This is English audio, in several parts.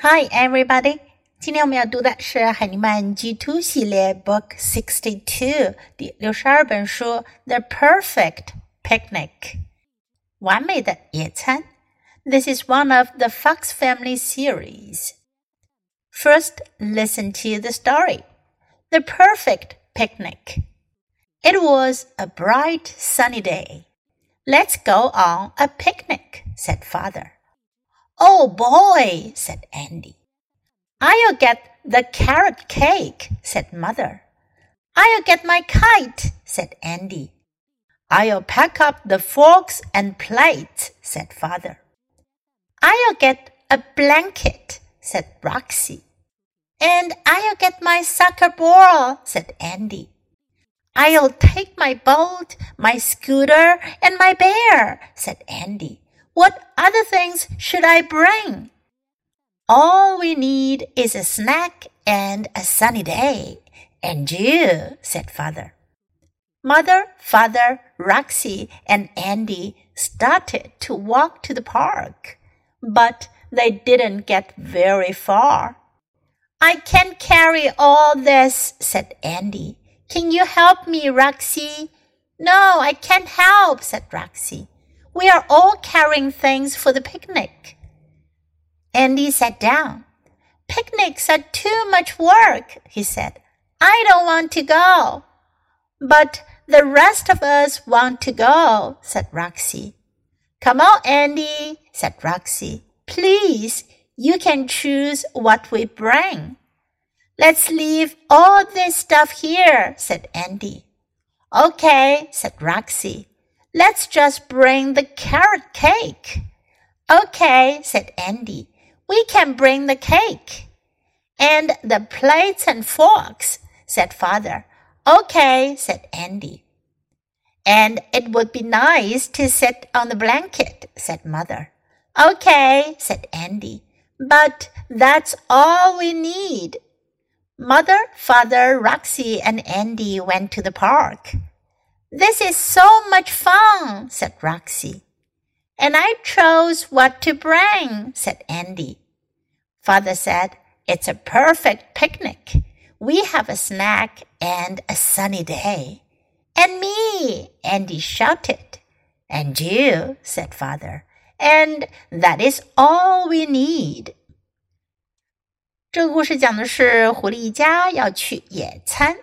Hi, everybody！今天我们要读的是海尼曼 G Two 系列 Book Sixty Two 第六十二本书《The Perfect Picnic》完美的野餐。This is one of the Fox Family series. First, listen to the story. The Perfect Picnic. It was a bright sunny day. Let's go on a picnic, said father. Oh boy, said Andy. I'll get the carrot cake, said mother. I'll get my kite, said Andy. I'll pack up the forks and plates, said father. I'll get a blanket, said Roxy. And I'll get my soccer ball, said Andy. I'll take my boat, my scooter, and my bear, said Andy. What other things should I bring? All we need is a snack and a sunny day. And you, said father. Mother, father, Roxy, and Andy started to walk to the park, but they didn't get very far. I can't carry all this, said Andy. Can you help me, Roxy? No, I can't help, said Roxy. We are all carrying things for the picnic. Andy sat down. Picnics are too much work, he said. I don't want to go. But the rest of us want to go, said Roxy. Come on, Andy, said Roxy. Please, you can choose what we bring. Let's leave all this stuff here, said Andy. Okay, said Roxy. Let's just bring the carrot cake. Okay, said Andy. We can bring the cake. And the plates and forks, said father. Okay, said Andy. And it would be nice to sit on the blanket, said mother. Okay, said Andy. But that's all we need. Mother, father, Roxy, and Andy went to the park. This is so much fun, said Roxy. And I chose what to bring, said Andy. Father said, It's a perfect picnic. We have a snack and a sunny day. And me, Andy shouted. And you, said father. And that is all we need. 这个故事讲的是狐狸一家要去野餐。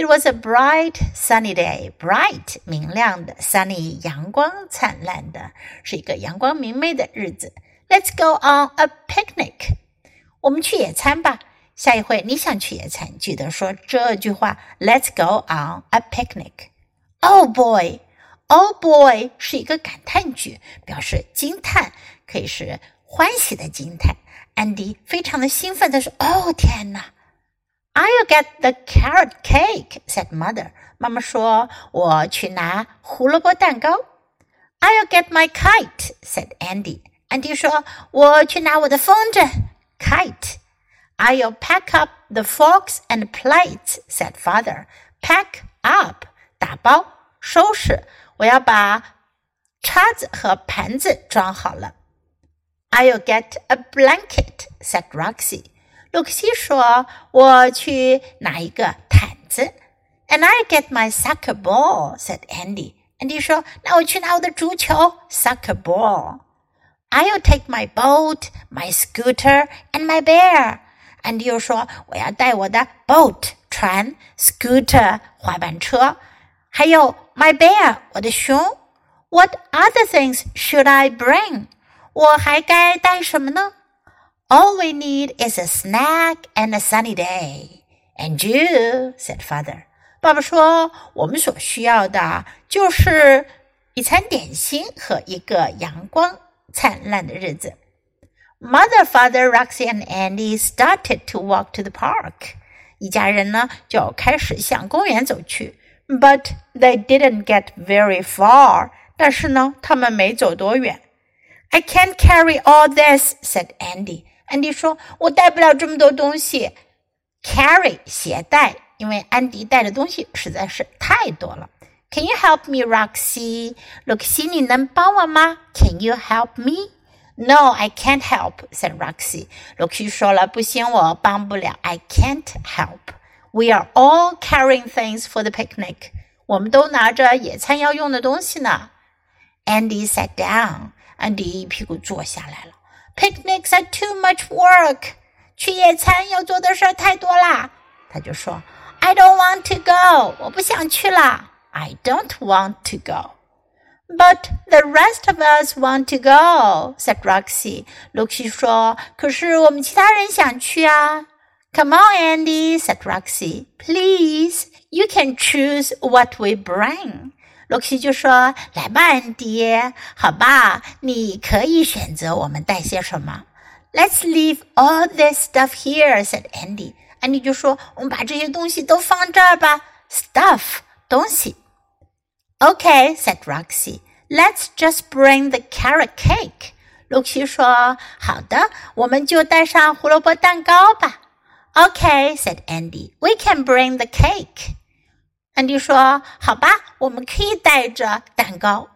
It was a bright sunny day. Bright 明亮的，sunny 阳光灿烂的，是一个阳光明媚的日子。Let's go on a picnic. 我们去野餐吧。下一回你想去野餐，记得说这句话。Let's go on a picnic. Oh boy, oh boy 是一个感叹句，表示惊叹，可以是欢喜的惊叹。安迪非常的兴奋地说：“哦，天哪！” I'll get the carrot cake," said mother. 妈妈说：“我去拿胡萝卜蛋糕。” I'll get my kite," said Andy. 安迪说：“我去拿我的风筝。” Kite. I'll pack up the forks and plates," said father. Pack up. 打包收拾。我要把叉子和盘子装好了。I'll get a blanket," said Roxy. 露克西说：“我去拿一个毯子。” And I get my soccer ball," said Andy. Andy 说：“那我去拿我的足球，soccer ball." I'll take my boat, my scooter, and my bear. Andy 又说：“我要带我的 boat 船，scooter 滑板车，还有 my bear 我的熊。What other things should I bring? 我还该带什么呢？” All we need is a snack and a sunny day. And you, said father. 爸爸说，我们所需要的就是一餐点心和一个阳光灿烂的日子。Mother, father, Roxy, and Andy started to walk to the park. 一家人呢就开始向公园走去。But they didn't get very far. 但是呢，他们没走多远。I can't carry all this, said Andy. 安迪说：“我带不了这么多东西，carry 携带，因为安迪带的东西实在是太多了。”Can you help me, Roxy？洛克西，你能帮我吗？Can you help me？No, I can't help," said Roxy. 罗西说了，不行，我帮不了。I can't help. We are all carrying things for the picnic. 我们都拿着野餐要用的东西呢。Andy sat down. Andy 一屁股坐下来了。Picnics are too much work. 去野餐要做的事儿太多啦。他就说：“I don't want to go. 我不想去了。I don't want to go.” But the rest of us want to go," said Roxy. Lucy 说：“可是我们其他人想去啊。” Come on, Andy," said Roxy. "Please, you can choose what we bring." 洛西就说：“来吧，安迪，好吧，你可以选择我们带些什么。” Let's leave all this stuff here," said Andy. 安迪就说：“我们把这些东西都放这儿吧。”Stuff 东西。Okay, said Roxy. Let's just bring the carrot cake. 露西说：“好的，我们就带上胡萝卜蛋糕吧。” Okay, said Andy. We can bring the cake. 安迪说：“好吧，我们可以带着蛋糕。”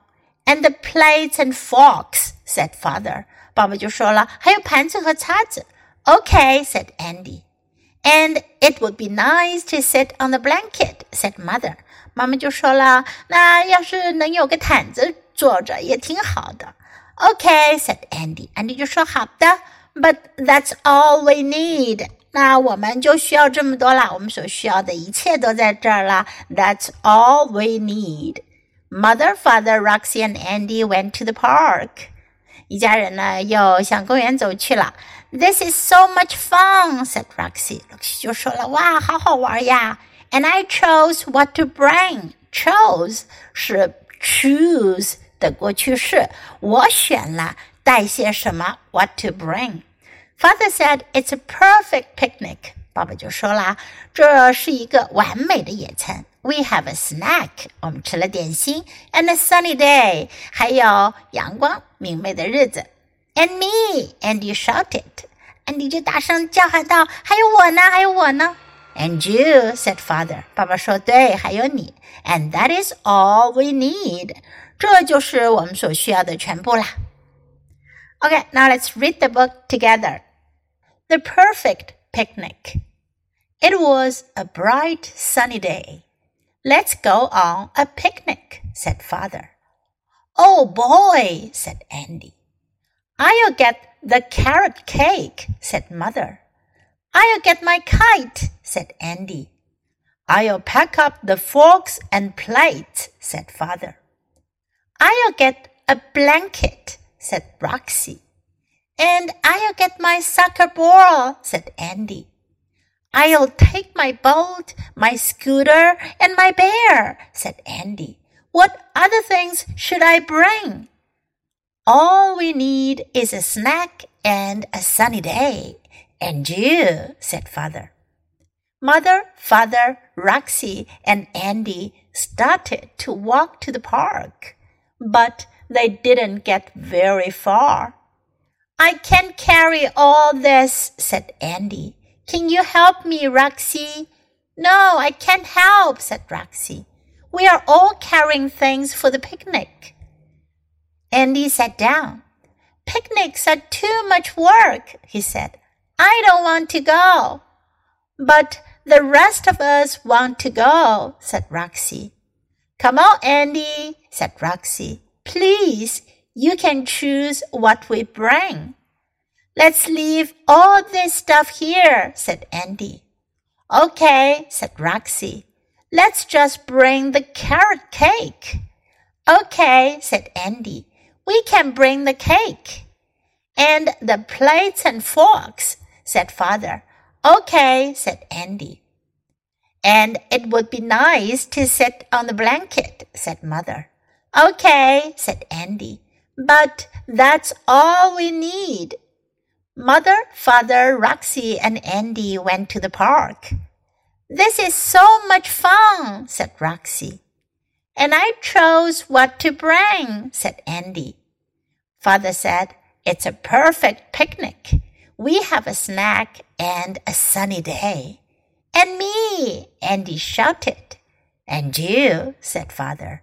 And the plates and forks, said father. 爸爸就说了：“还有盘子和叉子。” Okay, said Andy. And it would be nice to sit on the blanket, said mother. 妈妈就说了：“那要是能有个毯子坐着也挺好的。” Okay, said Andy. Andy 就说：“好的，But that's all we need. 那我们就需要这么多了，我们所需要的一切都在这儿了。That's all we need. Mother, father, Roxy, and Andy went to the park. 一家人呢又向公园走去了。This is so much fun," said Roxy. Roxy 就说了：“哇，好好玩呀！” And I chose what to bring. Chose 是 choose 的过去式，我选了带些什么，what to bring。 Father said it's a perfect picnic. 爸爸就说啦，这是一个完美的野餐。We have a snack. 我们吃了点心，and a sunny day. 还有阳光明媚的日子。And me, Andy shouted. Andy 就大声叫喊道：“还有我呢，还有我呢。” And you, said father. 爸爸说：“对，还有你。” And that is all we need. 这就是我们所需要的全部啦。 Okay, now let's read the book together. The Perfect Picnic. It was a bright sunny day. Let's go on a picnic, said father. Oh boy, said Andy. I'll get the carrot cake, said mother. I'll get my kite, said Andy. I'll pack up the forks and plates, said father. I'll get a blanket, said Roxy. And I'll get my soccer ball, said Andy. I'll take my boat, my scooter, and my bear, said Andy. What other things should I bring? All we need is a snack and a sunny day. And you, said father. Mother, father, Roxy, and Andy started to walk to the park, but they didn't get very far. I can't carry all this, said Andy. Can you help me, Roxy? No, I can't help, said Roxy. We are all carrying things for the picnic. Andy sat down. Picnics are too much work, he said. I don't want to go. But the rest of us want to go, said Roxy. Come on, Andy, said Roxy. Please, you can choose what we bring. Let's leave all this stuff here, said Andy. Okay, said Roxy. Let's just bring the carrot cake. Okay, said Andy. We can bring the cake. And the plates and forks, said father. Okay, said Andy. And it would be nice to sit on the blanket, said mother. Okay, said Andy. But that's all we need. Mother, father, Roxy, and Andy went to the park. This is so much fun, said Roxy. And I chose what to bring, said Andy. Father said, It's a perfect picnic. We have a snack and a sunny day. And me, Andy shouted. And you, said father.